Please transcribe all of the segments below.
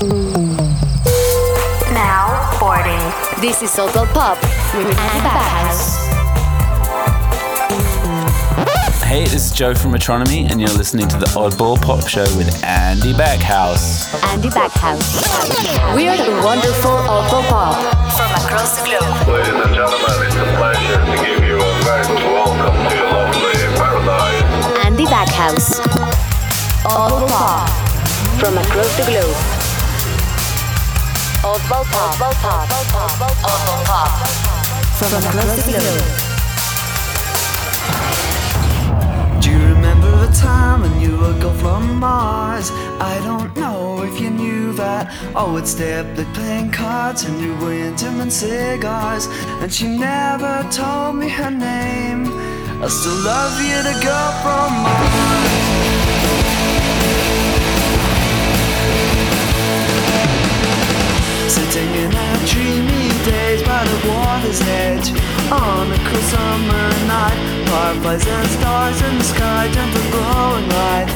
Now boarding. This is Oddball Pop with Andy Backhouse. Hey, this is Joe from Metronomy, and you're listening to the Oddball Pop Show with Andy Backhouse. Andy Backhouse. We are the wonderful Oddball Pop from across the globe. Ladies and gentlemen, it's a pleasure to give you a very welcome to your lovely paradise. Andy Backhouse. Oddball Pop from across the globe. From across the. Do you remember a time when you were gone from Mars? I don't know if you knew that. Oh, I would stay up playing cards and you were into and cigars. And she never told me her name. I still love you, the girl from Mars. Water's edge On a cool summer night Fireflies and stars in the sky Gentle glowing light.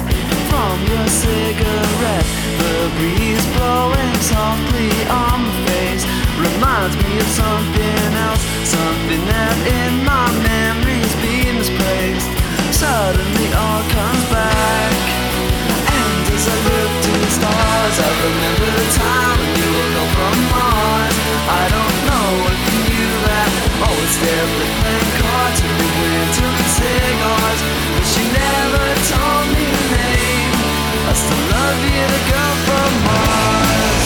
From your cigarette The breeze blowing softly on my face. Reminds me of something else Something that in my memory's been misplaced. Suddenly all comes back and as I look to the stars, I remember the time when you were gone from Mars. I don't know Always we went to the cigars. But she never told me her name. I still love you, the girl from Mars.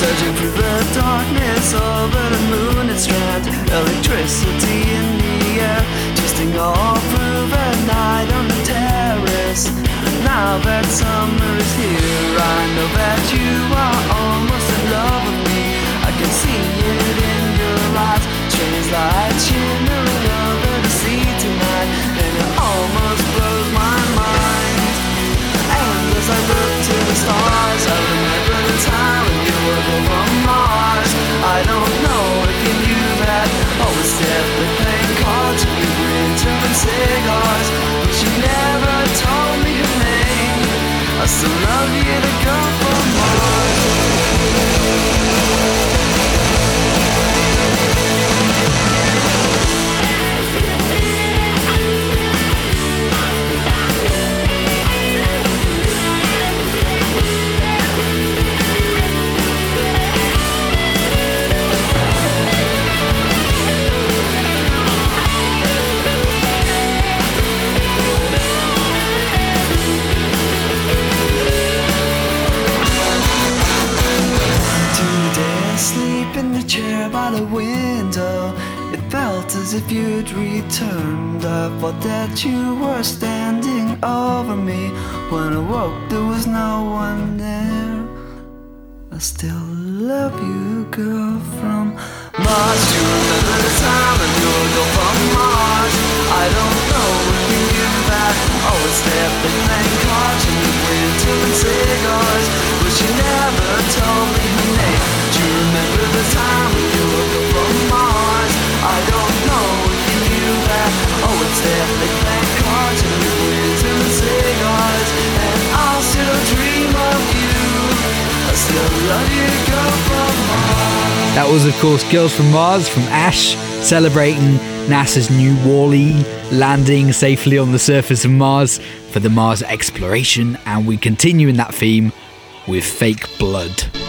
Searching through the darkness over the moon and strand Electricity in the air Twisting all through the night on the terrace Now that summer cigars. But she never told me her name. I still love you, the girl from chair by the window. It felt as if you'd returned. I thought that you were standing over me. When I woke, there was no one there. I still love you, girl from Mars. You remember the time when you were gone from Mars? I don't know if you knew that. Always cards and we went to cigars. But she never told me her name. Do you remember was, of course, Girls from Mars from Ash, celebrating NASA's new Wally landing safely on the surface of Mars for the Mars exploration. And we continue in that theme with Fake Blood.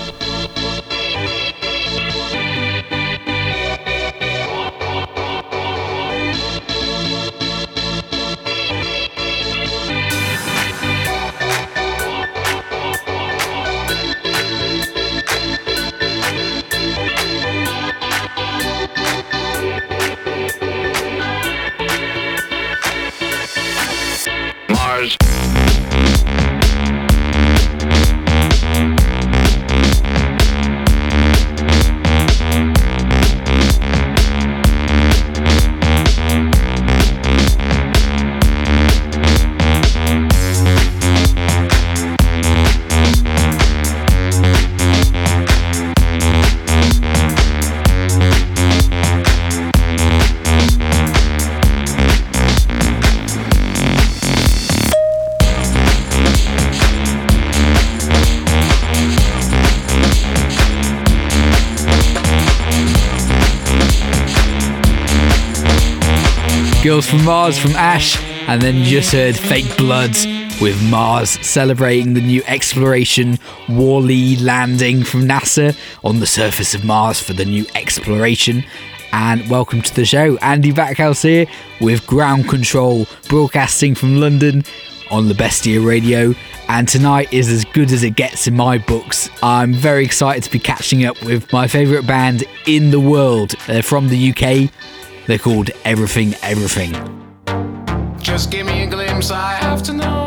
From Mars from Ash, and then you just heard Fake Bloods with Mars celebrating the new exploration Wally landing from NASA on the surface of Mars for the new exploration. And welcome to the show. Andy Backhouse here with Ground Control, broadcasting from London on the Bestia Radio. And tonight is as good as it gets in my books. I'm very excited to be catching up with my favourite band in the world. They're from the UK. They're called Everything Everything. Just give me a glimpse, I have to know.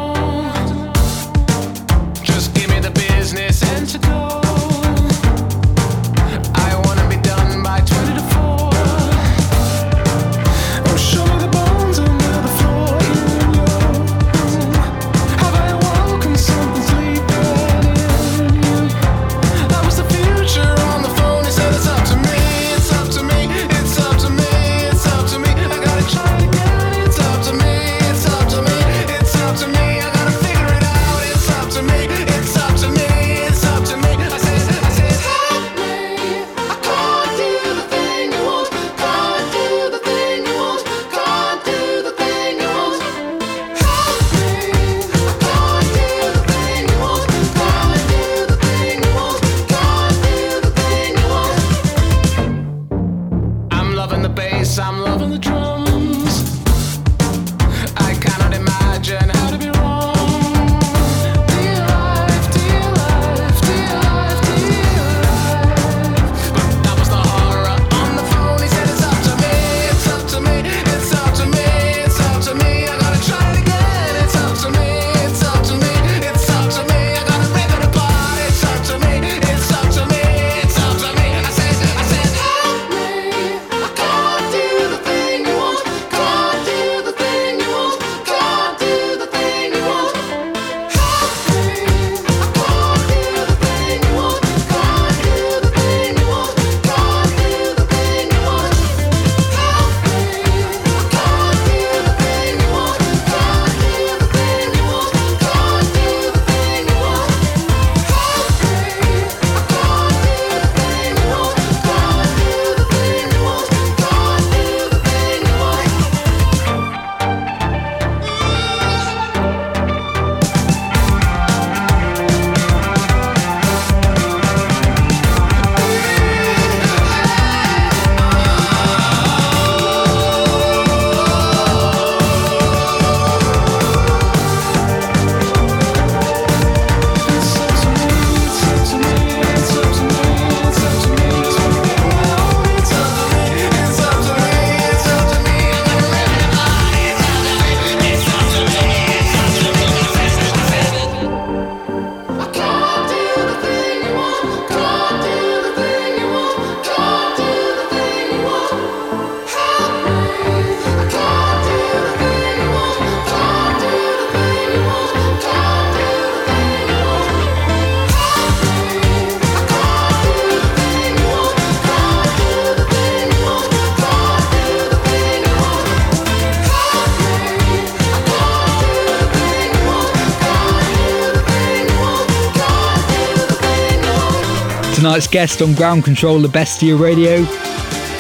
tonight's guest on Ground Control the Bestia Radio,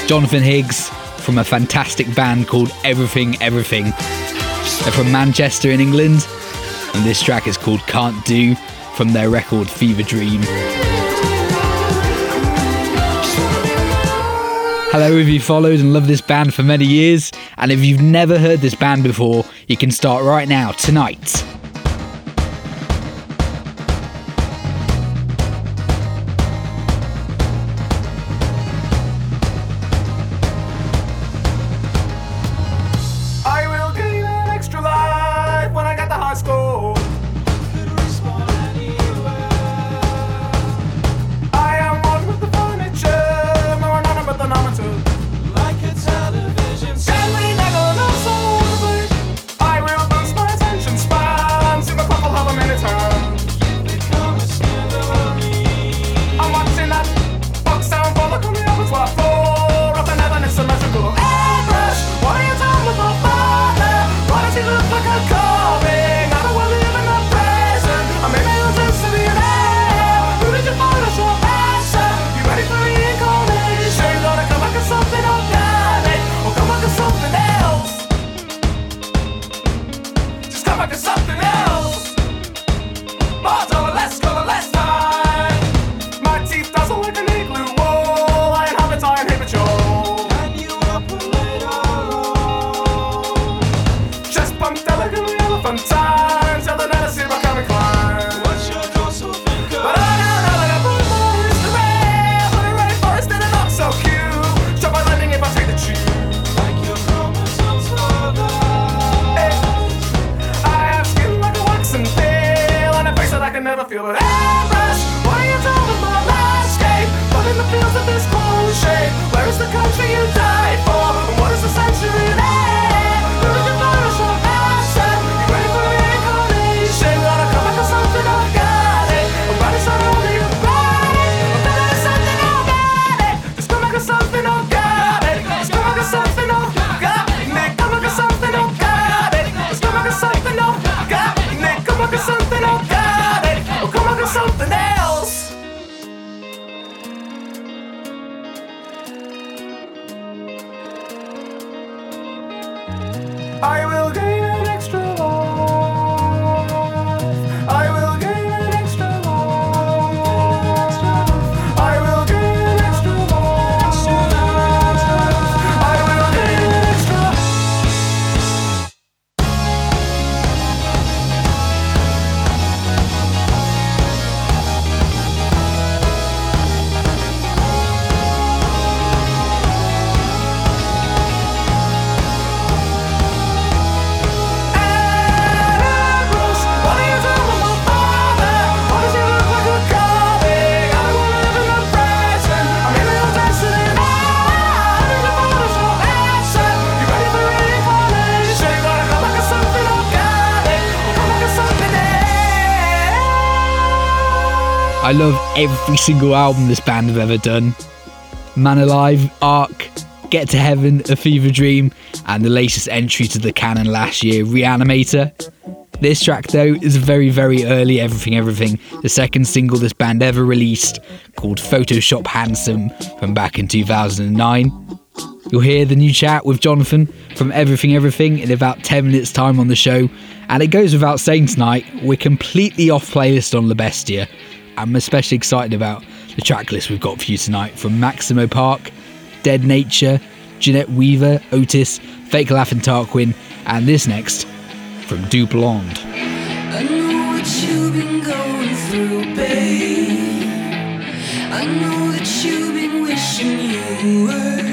Jonathan Higgs from a fantastic band called Everything Everything. They're from Manchester in England, and this track is called Can't Do from their record Fever Dream. Hello, if you followed and loved this band for many years, and if you've never heard this band before, you can start right now, tonight. I love every single album this band have ever done. Man Alive, Arc, Get to Heaven, A Fever Dream, and the latest entry to the canon last year, Reanimator. This track, though, is very, very early Everything Everything, the second single this band ever released, called Photoshop Handsome from back in 2009. You'll hear the new chat with Jonathan from Everything Everything in about 10 minutes' time on the show. And it goes without saying tonight, we're completely off playlist on La Bestia. I'm especially excited about the track list we've got for you tonight from Maximo Park, Dead Nature, Jeanette Weaver, Otis, Fake Laugh and Tarquin, and this next from Du Blonde. I know what you've been going through, babe. I know that you've been wishing you were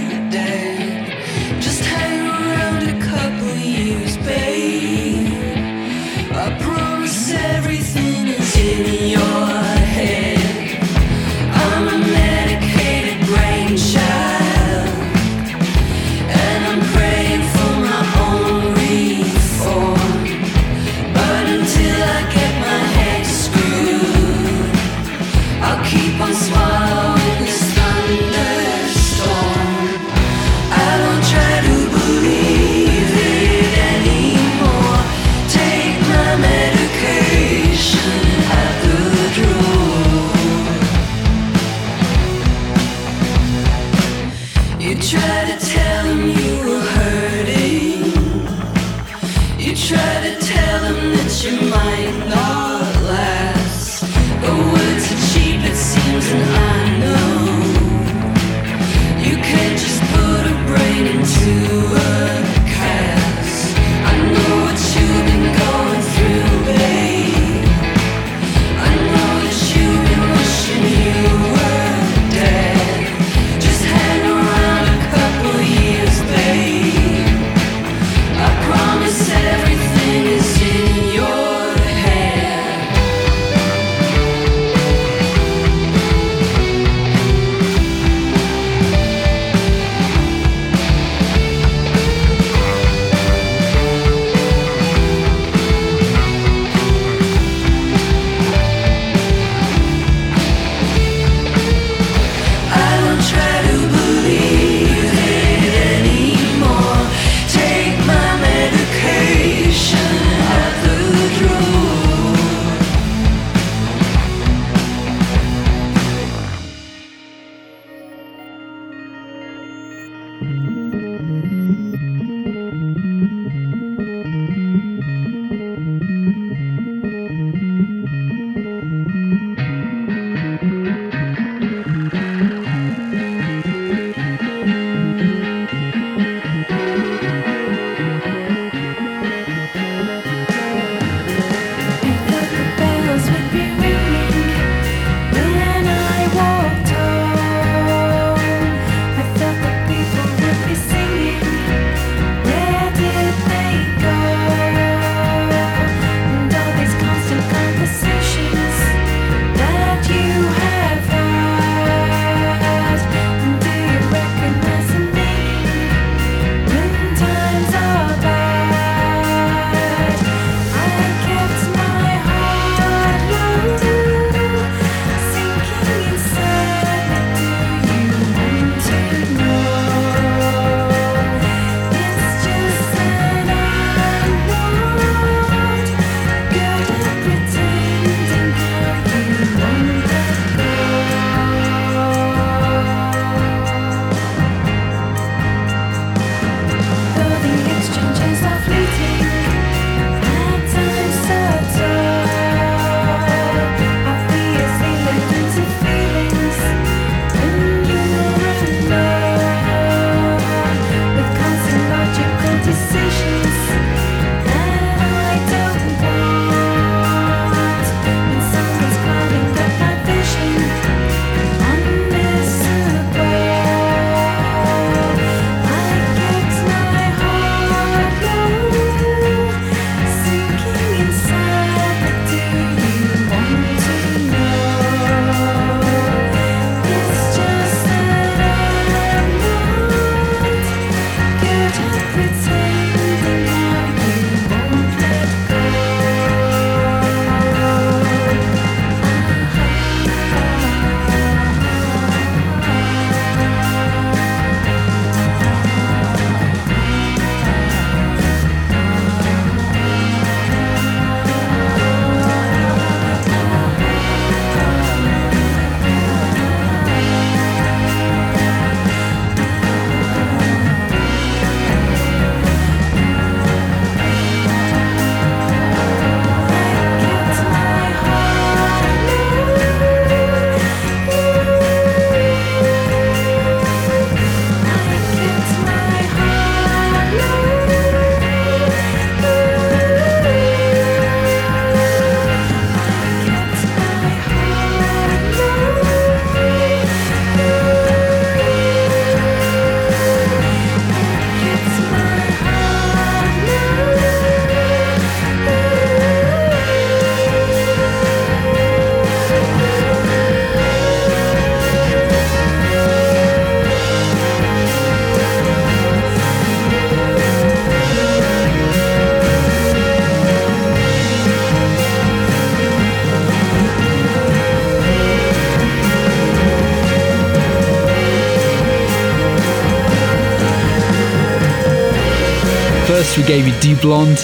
gave you Du Blonde.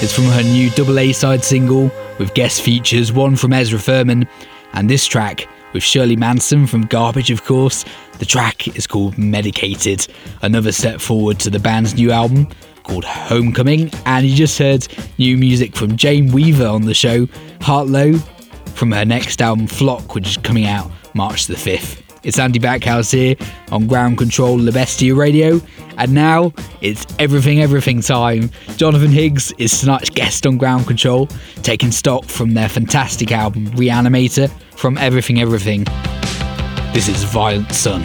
It's from her new double A side single with guest features, one from Ezra Furman, and this track with Shirley Manson from Garbage, of course. The track is called Medicated, another step forward to the band's new album called Homecoming. And you just heard new music from Jane Weaver on the show, Heartlow, from her next album Flock, which is coming out March the 5th. It's Andy Backhouse here on Ground Control La Bestia Radio, and now it's Everything Everything time. Jonathan Higgs is tonight's guest on Ground Control, taking stock from their fantastic album Reanimator from Everything Everything. This is Violent Sun.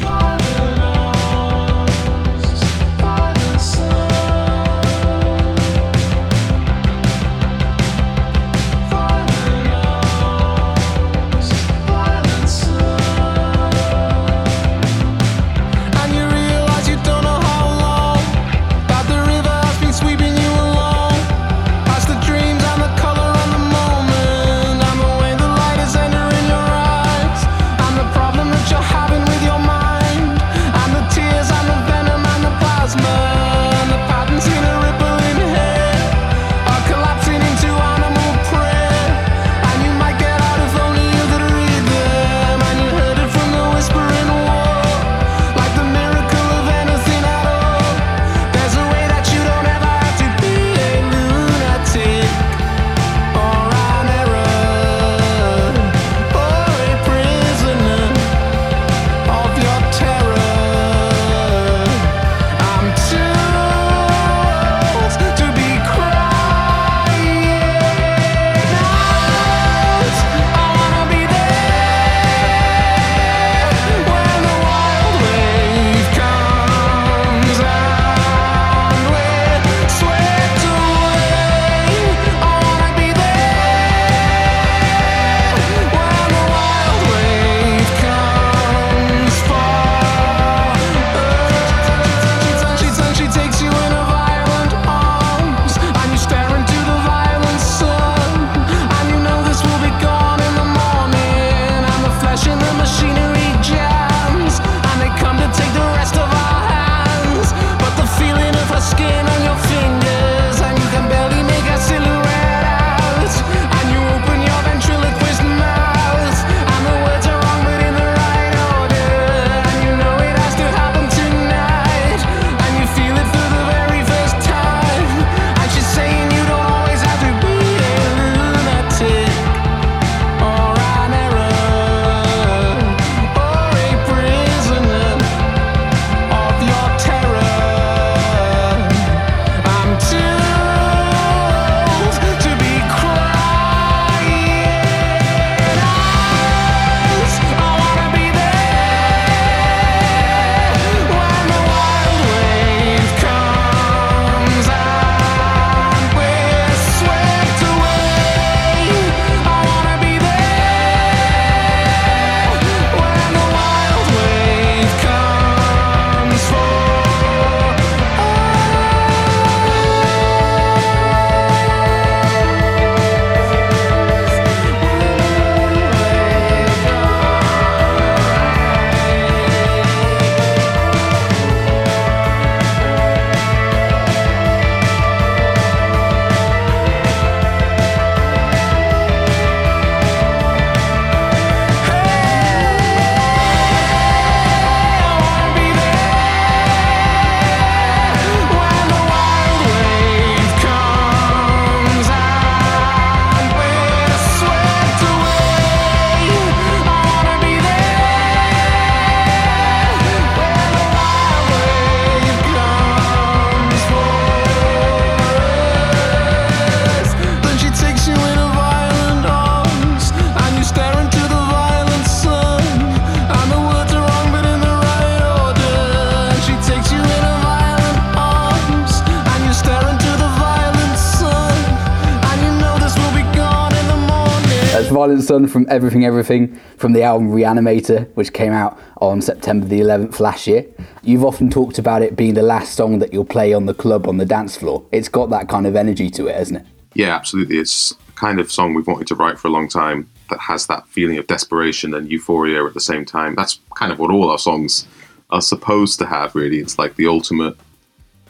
Sun from Everything Everything from the album Reanimator, which came out on September the 11th last year. You've often talked about it being the last song that you'll play on the club on the dance floor. It's got that kind of energy to it, hasn't it? Yeah, absolutely. It's kind of song we've wanted to write for a long time that has that feeling of desperation and euphoria at the same time. That's kind of what all our songs are supposed to have, really. It's like the ultimate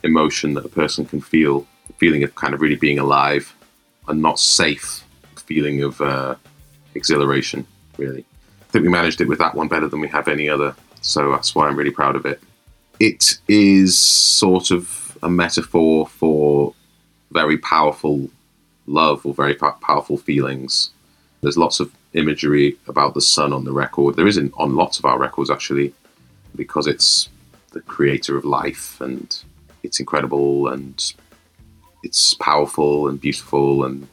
emotion that a person can feel, the feeling of kind of really being alive and not safe, feeling of uh, exhilaration, really. I think we managed it with that one better than we have any other, so that's why I'm really proud of it. It is sort of a metaphor for very powerful love or very powerful feelings. There's lots of imagery about the sun on the record. There isn't on lots of our records actually, because it's the creator of life and it's incredible and it's powerful and beautiful and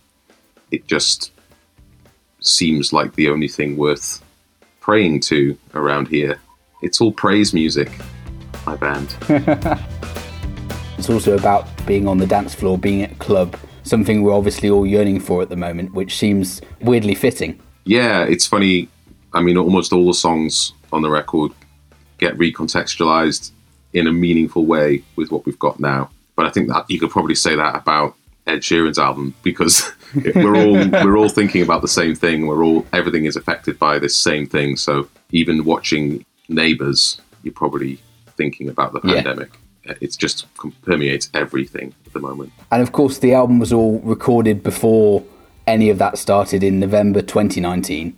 it just seems like the only thing worth praying to around here. It's all praise music, my band. It's also about being on the dance floor, being at a club, something we're obviously all yearning for at the moment, which seems weirdly fitting. yeah, it's funny. I mean, almost all the songs on the record get recontextualized in a meaningful way with what we've got now. But I think that you could probably say that about Ed Sheeran's album because we're all we're all thinking about the same thing. We're all everything is affected by this same thing. So even watching Neighbours, you're probably thinking about the Yeah. pandemic. It's just permeates everything at the moment. And of course, the album was all recorded before any of that started in November 2019.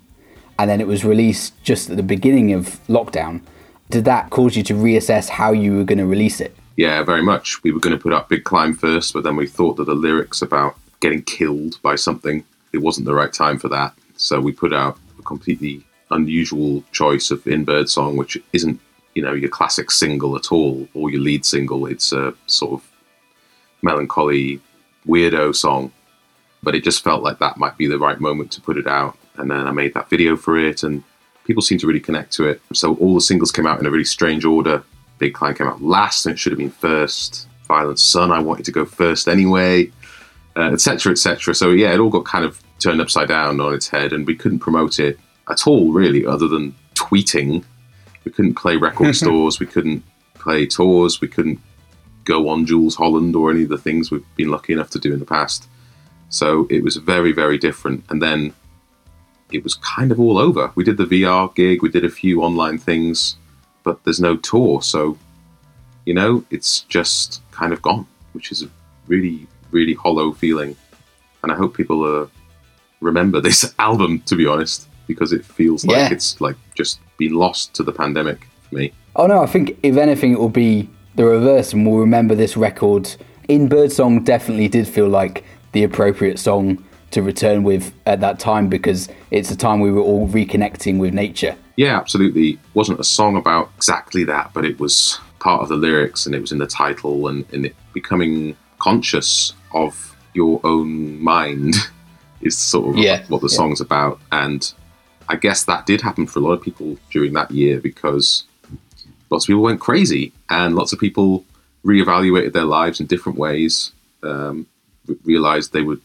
And then it was released just at the beginning of lockdown. Did that cause you to reassess how you were going to release it? Yeah, very much. We were going to put up Big Climb first, but then we thought that the lyrics about getting killed by something, it wasn't the right time for that. So we put out a completely unusual choice of In Birdsong, which isn't, you know, your classic single at all, or your lead single. It's a sort of melancholy, weirdo song. But it just felt like that might be the right moment to put it out. And then I made that video for it, and people seem to really connect to it. So all the singles came out in a really strange order. Big Climb came out last, and it should have been first. Violent Sun, I wanted to go first anyway, uh, etc., etc. So yeah, it all got kind of turned upside down on its head, and we couldn't promote it at all, really, other than tweeting. We couldn't play record stores, we couldn't play tours, we couldn't go on Jools Holland or any of the things we've been lucky enough to do in the past. So it was very, very different. And then it was kind of all over. We did the VR gig, we did a few online things, but there's no tour. So, you know, it's just kind of gone, which is a really, really hollow feeling. And I hope people uh, remember this album, to be honest, because it feels like Yeah. it's like just been lost to the pandemic for me. Oh no, I think if anything, it will be the reverse, and we'll remember this record. In Birdsong, definitely did feel like the appropriate song to return with at that time because it's a time we were all reconnecting with nature. Yeah, absolutely. It wasn't a song about exactly that, but it was part of the lyrics and it was in the title and, and it becoming conscious of your own mind is sort of Yeah, what the yeah. song's about. And I guess that did happen for a lot of people during that year because lots of people went crazy and lots of people reevaluated their lives in different ways, um, realized they were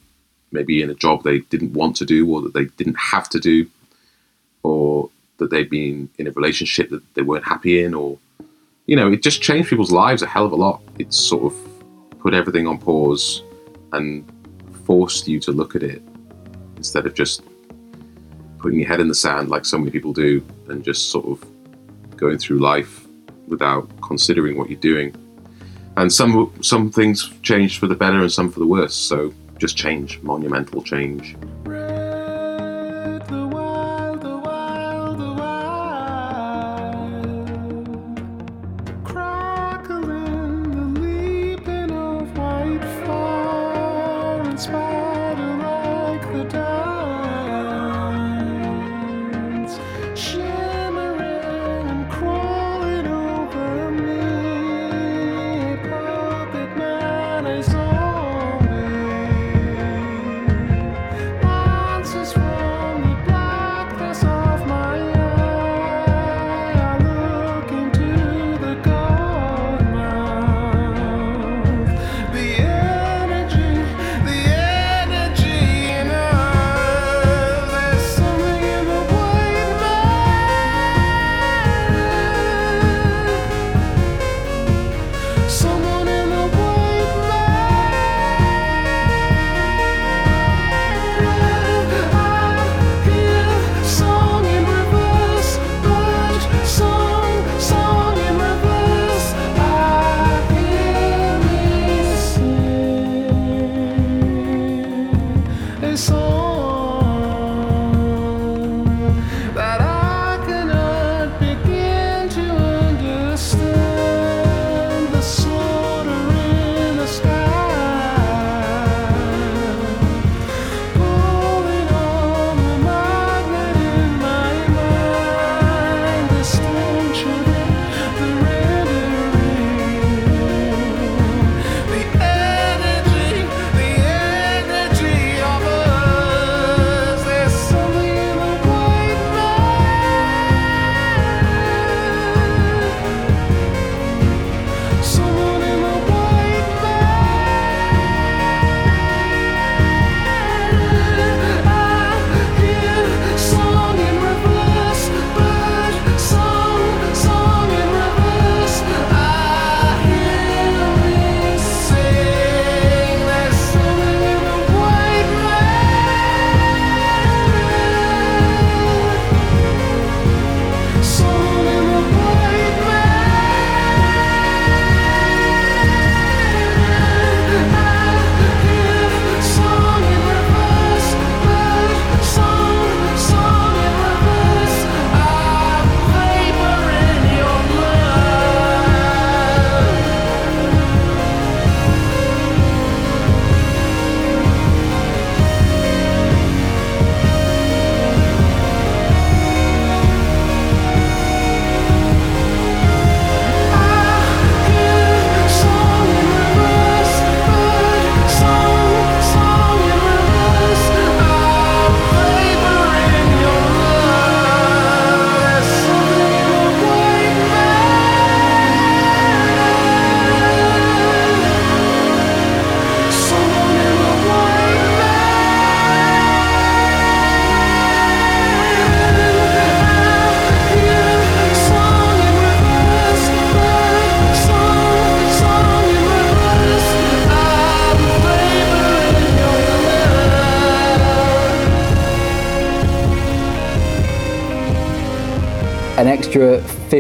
maybe in a job they didn't want to do or that they didn't have to do or that they'd been in a relationship that they weren't happy in, or you know, it just changed people's lives a hell of a lot. It sort of put everything on pause and forced you to look at it instead of just putting your head in the sand like so many people do and just sort of going through life without considering what you're doing. And some some things changed for the better and some for the worse. So just change, monumental change.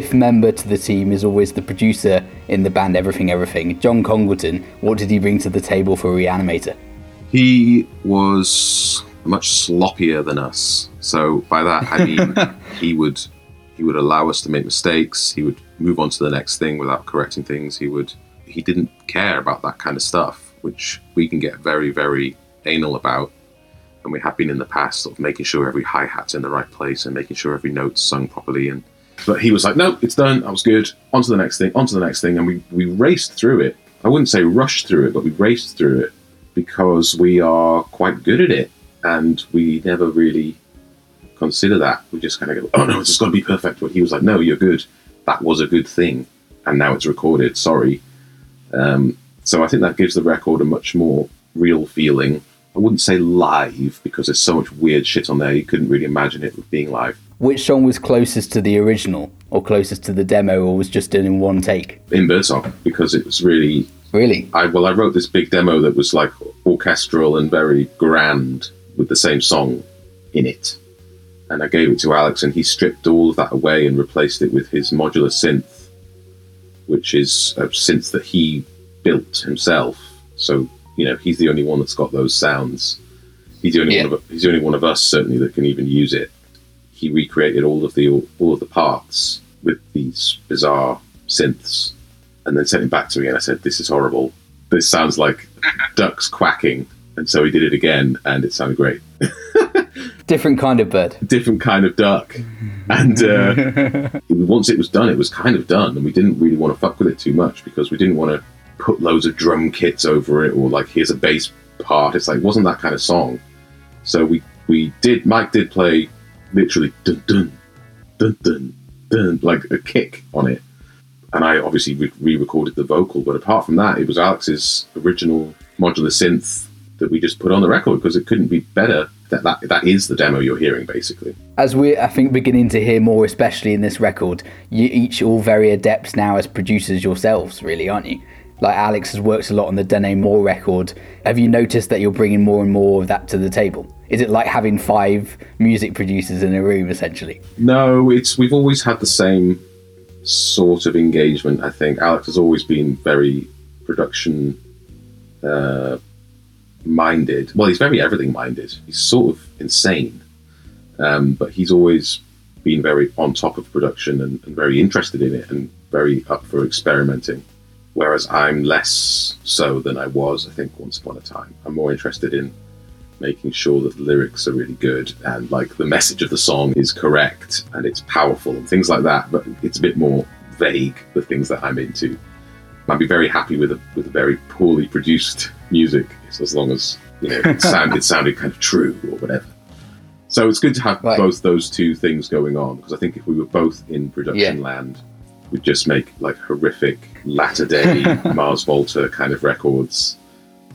Fifth member to the team is always the producer in the band Everything Everything. John Congleton, what did he bring to the table for Reanimator? He was much sloppier than us. So by that I mean he would he would allow us to make mistakes. He would move on to the next thing without correcting things. He would he didn't care about that kind of stuff, which we can get very very anal about. And we have been in the past, sort of making sure every hi hat's in the right place and making sure every note's sung properly. And but he was like, no, it's done. I was good. On to the next thing. On to the next thing. And we we raced through it. I wouldn't say rushed through it, but we raced through it because we are quite good at it and we never really consider that. We just kind of go, oh no, it's just got to be perfect. But he was like, no, you're good. That was a good thing. And now it's recorded. Sorry. Um, so I think that gives the record a much more real feeling. I wouldn't say live because there's so much weird shit on there. You couldn't really imagine it being live. Which song was closest to the original or closest to the demo or was just done in one take? in Birdsong because it was really Really? I well I wrote this big demo that was like orchestral and very grand with the same song in it. And I gave it to Alex and he stripped all of that away and replaced it with his modular synth, which is a synth that he built himself. So, you know, he's the only one that's got those sounds. He's the only Yeah. one of he's the only one of us certainly that can even use it. He recreated all of the all of the parts with these bizarre synths and then sent it back to me and I said, This is horrible. This sounds like ducks quacking. And so he did it again and it sounded great. Different kind of bird. Different kind of duck. And uh, once it was done, it was kind of done. And we didn't really want to fuck with it too much because we didn't want to put loads of drum kits over it or like, here's a bass part. It's like, it wasn't that kind of song. So we, we did, Mike did play literally dun dun, dun dun, dun, like a kick on it and I obviously re recorded the vocal. But apart from that, it was Alex's original modular synth that we just put on the record because it couldn't be better. That, that that is the demo you're hearing, basically. As we're, I think, beginning to hear more, especially in this record, you each all very adept now as producers yourselves, really, aren't you? Like Alex has worked a lot on the Dene Moore record. Have you noticed that you're bringing more and more of that to the table? Is it like having five music producers in a room, essentially? No, it's we've always had the same sort of engagement. I think Alex has always been very production uh, minded. Well, he's very everything minded. He's sort of insane, um, but he's always been very on top of production and, and very interested in it and very up for experimenting. Whereas I'm less so than I was, I think, once upon a time. I'm more interested in making sure that the lyrics are really good and like the message of the song is correct and it's powerful and things like that. But it's a bit more vague, the things that I'm into. I'd be very happy with a with a very poorly produced music, as long as you know it sounded sounded kind of true or whatever. So it's good to have Right. both those two things going on because I think if we were both in production Yeah. land, we'd just make like horrific latter day Mars Volta kind of records.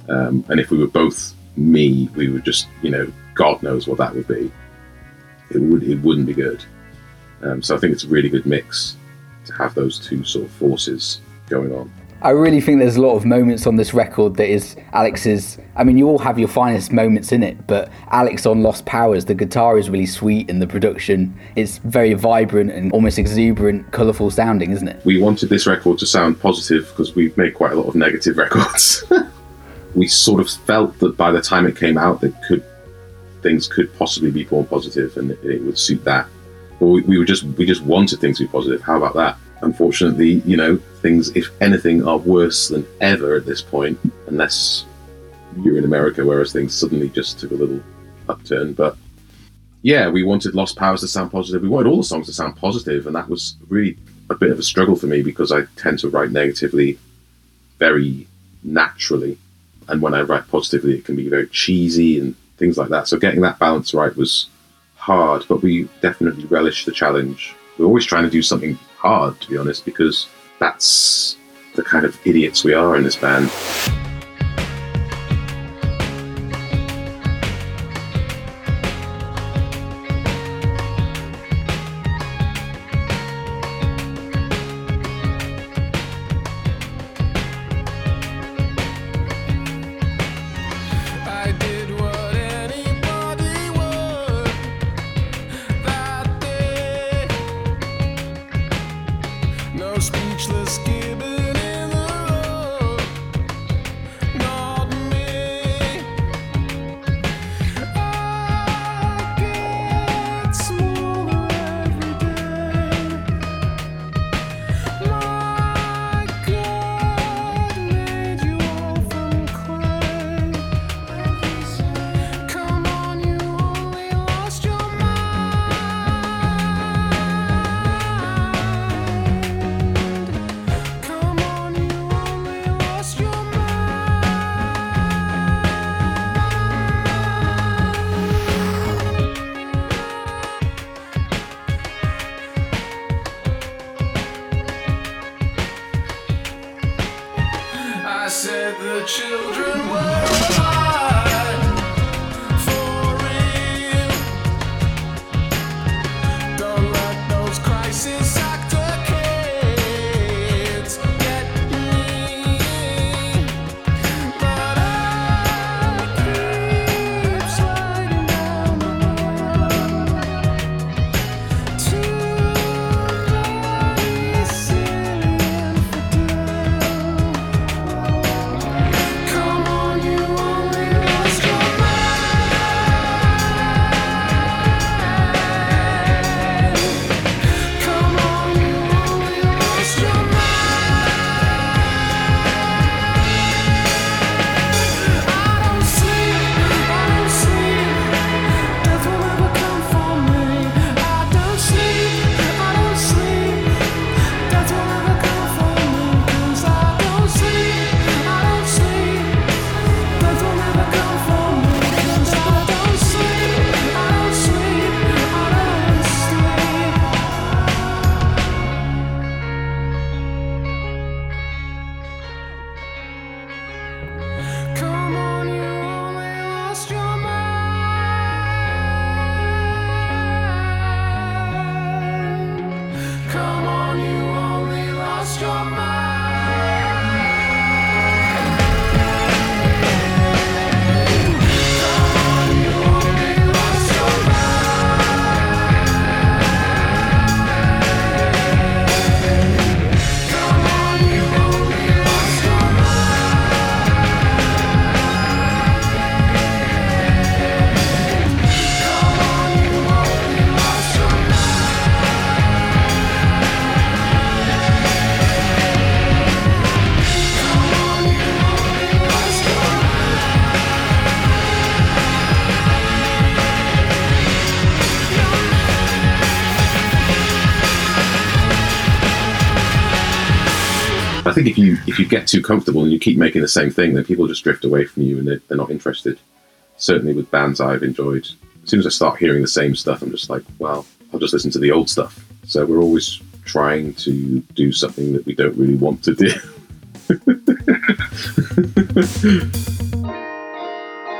Um, and if we were both me, we would just you know God knows what that would be. It would it wouldn't be good. Um, so I think it's a really good mix to have those two sort of forces going on. I really think there's a lot of moments on this record that is Alex's. I mean, you all have your finest moments in it, but Alex on Lost Powers, the guitar is really sweet and the production is very vibrant and almost exuberant, colourful sounding, isn't it? we wanted this record to sound positive because we've made quite a lot of negative records. we sort of felt that by the time it came out, that could things could possibly be more positive, and it, it would suit that. Or we, we were just we just wanted things to be positive. How about that? Unfortunately, you know, things if anything are worse than ever at this point, unless you're in America, whereas things suddenly just took a little upturn. But yeah, we wanted Lost Powers to sound positive. We wanted all the songs to sound positive, and that was really a bit of a struggle for me because I tend to write negatively very naturally, and when I write positively, it can be very cheesy and things like that. So getting that balance right was hard, but we definitely relished the challenge. We're always trying to do something hard, to be honest, because that's the kind of idiots we are in this band. If you get too comfortable and you keep making the same thing, then people just drift away from you and they're, they're not interested. Certainly with bands I've enjoyed. As soon as I start hearing the same stuff, I'm just like, well, I'll just listen to the old stuff. So we're always trying to do something that we don't really want to do.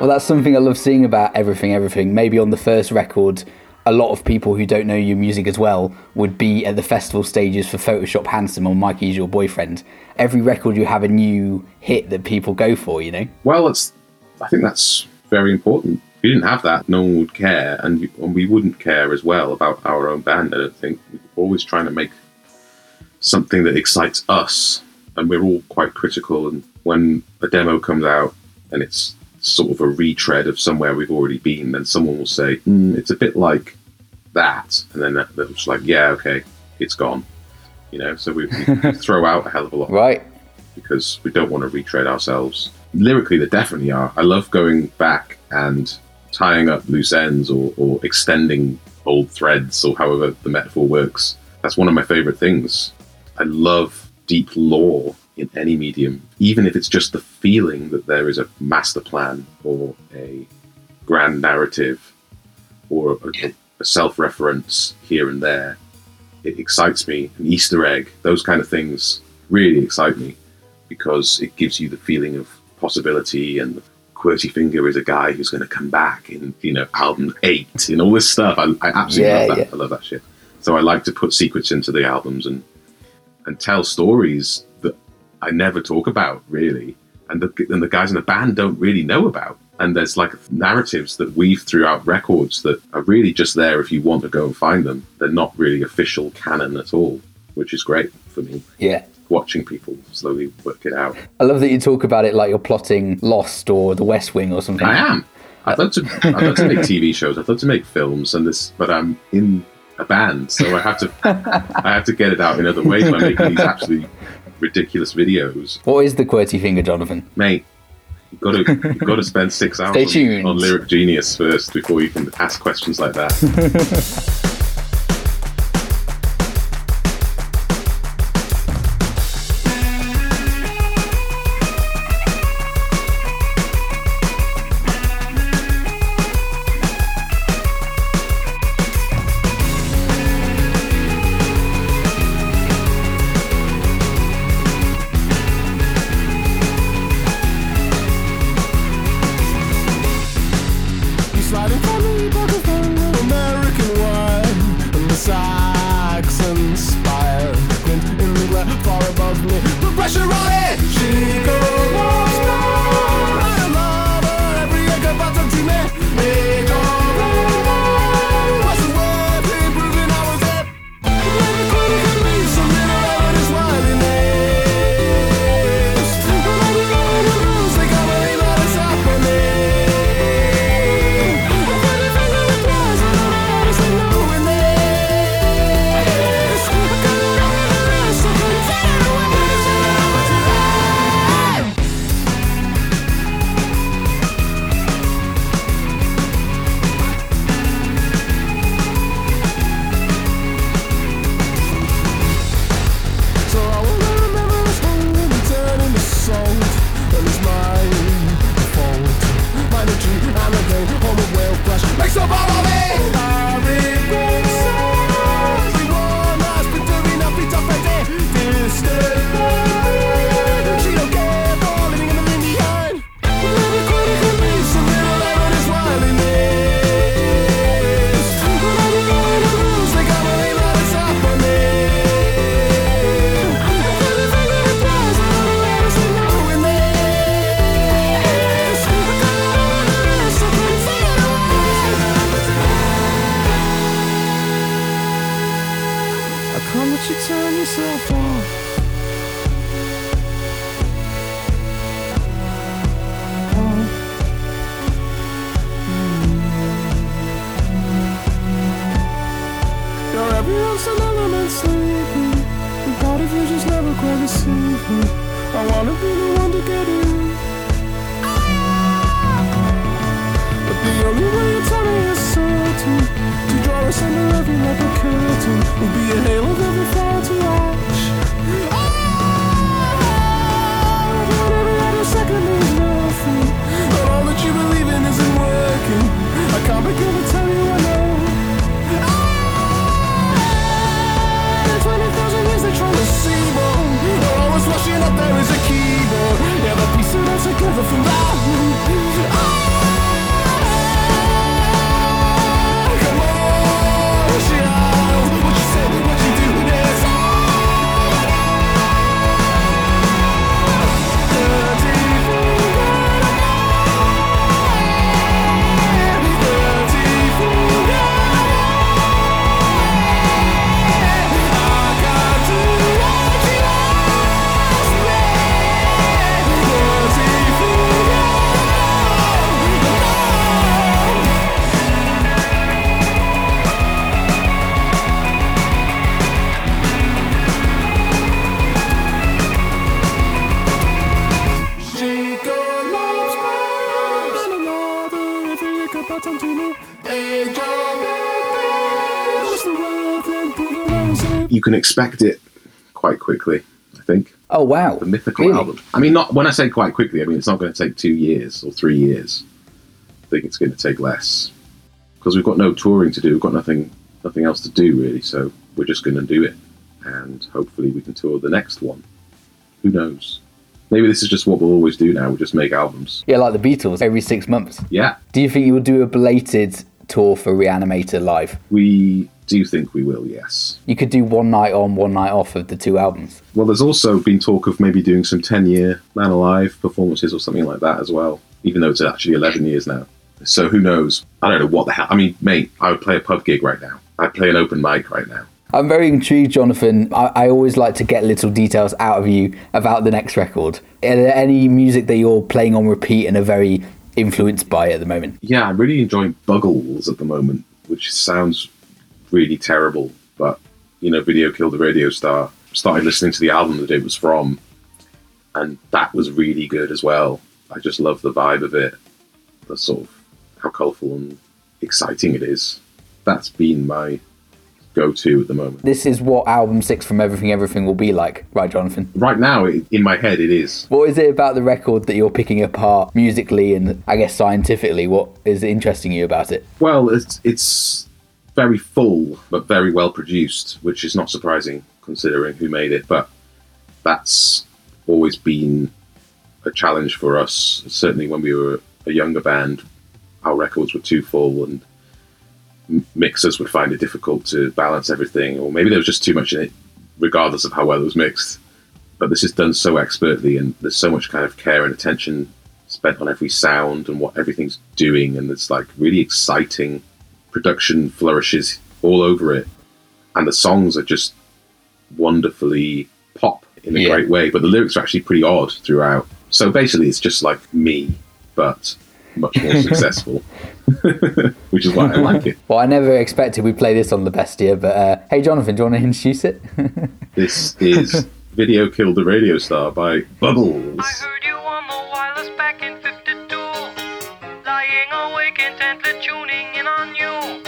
Well, that's something I love seeing about everything, everything. Maybe on the first record, a lot of people who don't know your music as well would be at the festival stages for Photoshop Handsome or Mikey's Your Boyfriend. Every record you have a new hit that people go for, you know? Well, it's. I think that's very important. If we didn't have that, no one would care, and, you, and we wouldn't care as well about our own band. I don't think we're always trying to make something that excites us, and we're all quite critical. And when a demo comes out and it's sort of a retread of somewhere we've already been, then someone will say, mm, "It's a bit like that," and then that- they're just like, "Yeah, okay, it's gone." You know, so we, we throw out a hell of a lot Right. because we don't want to retread ourselves. Lyrically, they definitely are. I love going back and tying up loose ends or, or extending old threads or however the metaphor works. That's one of my favorite things. I love deep lore in any medium, even if it's just the feeling that there is a master plan or a grand narrative or a, a self reference here and there. It excites me. An Easter egg, those kind of things really excite me because it gives you the feeling of possibility and QWERTY Finger is a guy who's going to come back in, you know, album eight and all this stuff. I, I absolutely Yeah, love that. yeah. I love that shit. So I like to put secrets into the albums and and tell stories I never talk about really, and the and the guys in the band don't really know about. And there's like narratives that weave throughout records that are really just there if you want to go and find them. They're not really official canon at all, which is great for me. Yeah. Watching people slowly work it out. I love that you talk about it like you're plotting Lost or The West Wing or something. I am. I'd love to. I'd love to make TV shows. I'd love to make films, and this, but I'm in a band, so I have to. I have to get it out in other ways by making these absolutely ridiculous videos. What is the QWERTY finger, Jonathan? mate. You've got to you've got to spend six hours on, on Lyric Genius first before you can ask questions like that. You can expect it quite quickly, I think. Oh wow! The mythical Really? album. I mean, not when I say quite quickly, I mean it's not going to take two years or three years. I think it's going to take less because we've got no touring to do. We've got nothing, nothing else to do really. So we're just going to do it, and hopefully we can tour the next one. Who knows? Maybe this is just what we'll always do now. We'll just make albums. Yeah, like the Beatles, every six months. Yeah, Do you think you will do a belated tour for Reanimator live? we do you think we will. Yes. You could do one night on, one night off of the two albums. Well, there's also been talk of maybe doing some 10 year Man Alive performances or something like that as well, even though it's actually 11 years now. So who knows? I don't know what the hell. I mean, mate, I would play a pub gig right now. I'd play an open mic right now. I'm very intrigued, Jonathan. I, I always like to get little details out of you about the next record. Are there any music that you're playing on repeat and are very influenced by at the moment? Yeah, I'm really enjoying Buggles at the moment, which sounds really terrible, but you know, Video Killed the Radio Star. Started listening to the album that it was from, and that was really good as well. I just love the vibe of it, the sort of how colourful and exciting it is. That's been my go to at the moment. This is what album six from Everything Everything will be like, right, Jonathan? Right now, it, in my head, it is. What is it about the record that you're picking apart musically and I guess scientifically? What is interesting you about it? Well, it's it's very full, but very well produced, which is not surprising considering who made it. But that's always been a challenge for us. Certainly, when we were a younger band, our records were too full, and mixers would find it difficult to balance everything, or maybe there was just too much in it, regardless of how well it was mixed. But this is done so expertly, and there's so much kind of care and attention spent on every sound and what everything's doing, and it's like really exciting production flourishes all over it, and the songs are just wonderfully pop in a Yeah. great way. But the lyrics are actually pretty odd throughout. So basically, it's just like me, but much more successful, which is why I like it. Well, I never expected we'd play this on the Bestia, but uh, hey, Jonathan, do you want to introduce it? This is Video Killed the Radio Star by Buggles. Intently tuning in on you.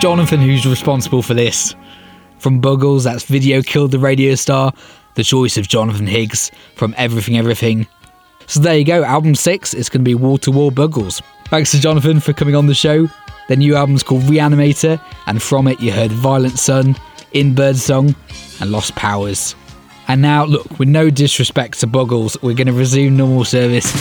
Jonathan who's responsible for this. From Buggles, that's Video Killed the Radio Star, the choice of Jonathan Higgs from Everything Everything. So there you go, album six is going to be Wall to Wall Buggles. Thanks to Jonathan for coming on the show. Their new album's called Reanimator, and from it you heard Violent Sun, In Birdsong, and Lost Powers. And now, look, with no disrespect to Buggles, we're going to resume normal service.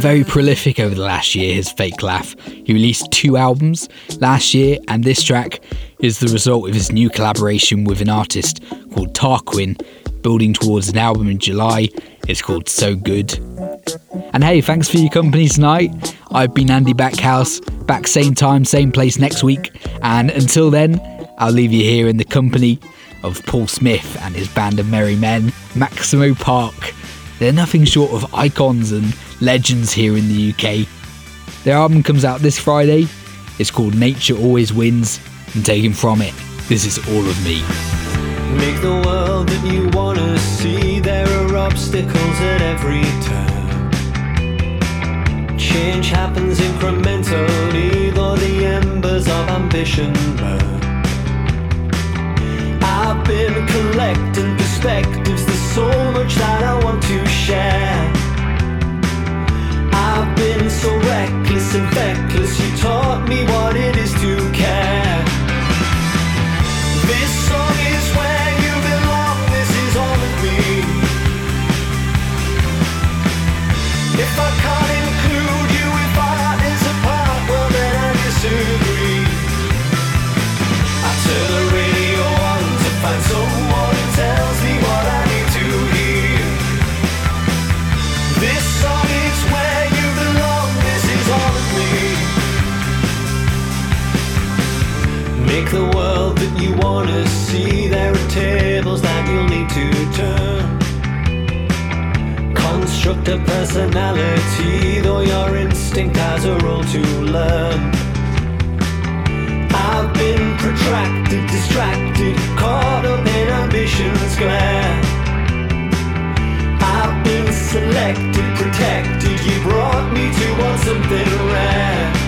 Very prolific over the last year, his fake laugh. He released two albums last year, and this track is the result of his new collaboration with an artist called Tarquin, building towards an album in July. It's called So Good. And hey, thanks for your company tonight. I've been Andy Backhouse, back same time, same place next week. And until then, I'll leave you here in the company of Paul Smith and his band of merry men, Maximo Park. They're nothing short of icons and legends here in the UK. Their album comes out this Friday. It's called Nature Always Wins, and taken from it, this is All of Me. Make the world that you wanna see. There are obstacles at every turn. Change happens incrementally, though the embers of ambition burn. I've been collecting perspectives. There's so much that I want to share. I've been so reckless and feckless. You taught me what it is to care. This the world that you wanna see. There are tables that you'll need to turn. Construct a personality, though your instinct has a role to learn. I've been protracted, distracted, caught up in ambition's glare. I've been selected, protected. You brought me to want something rare.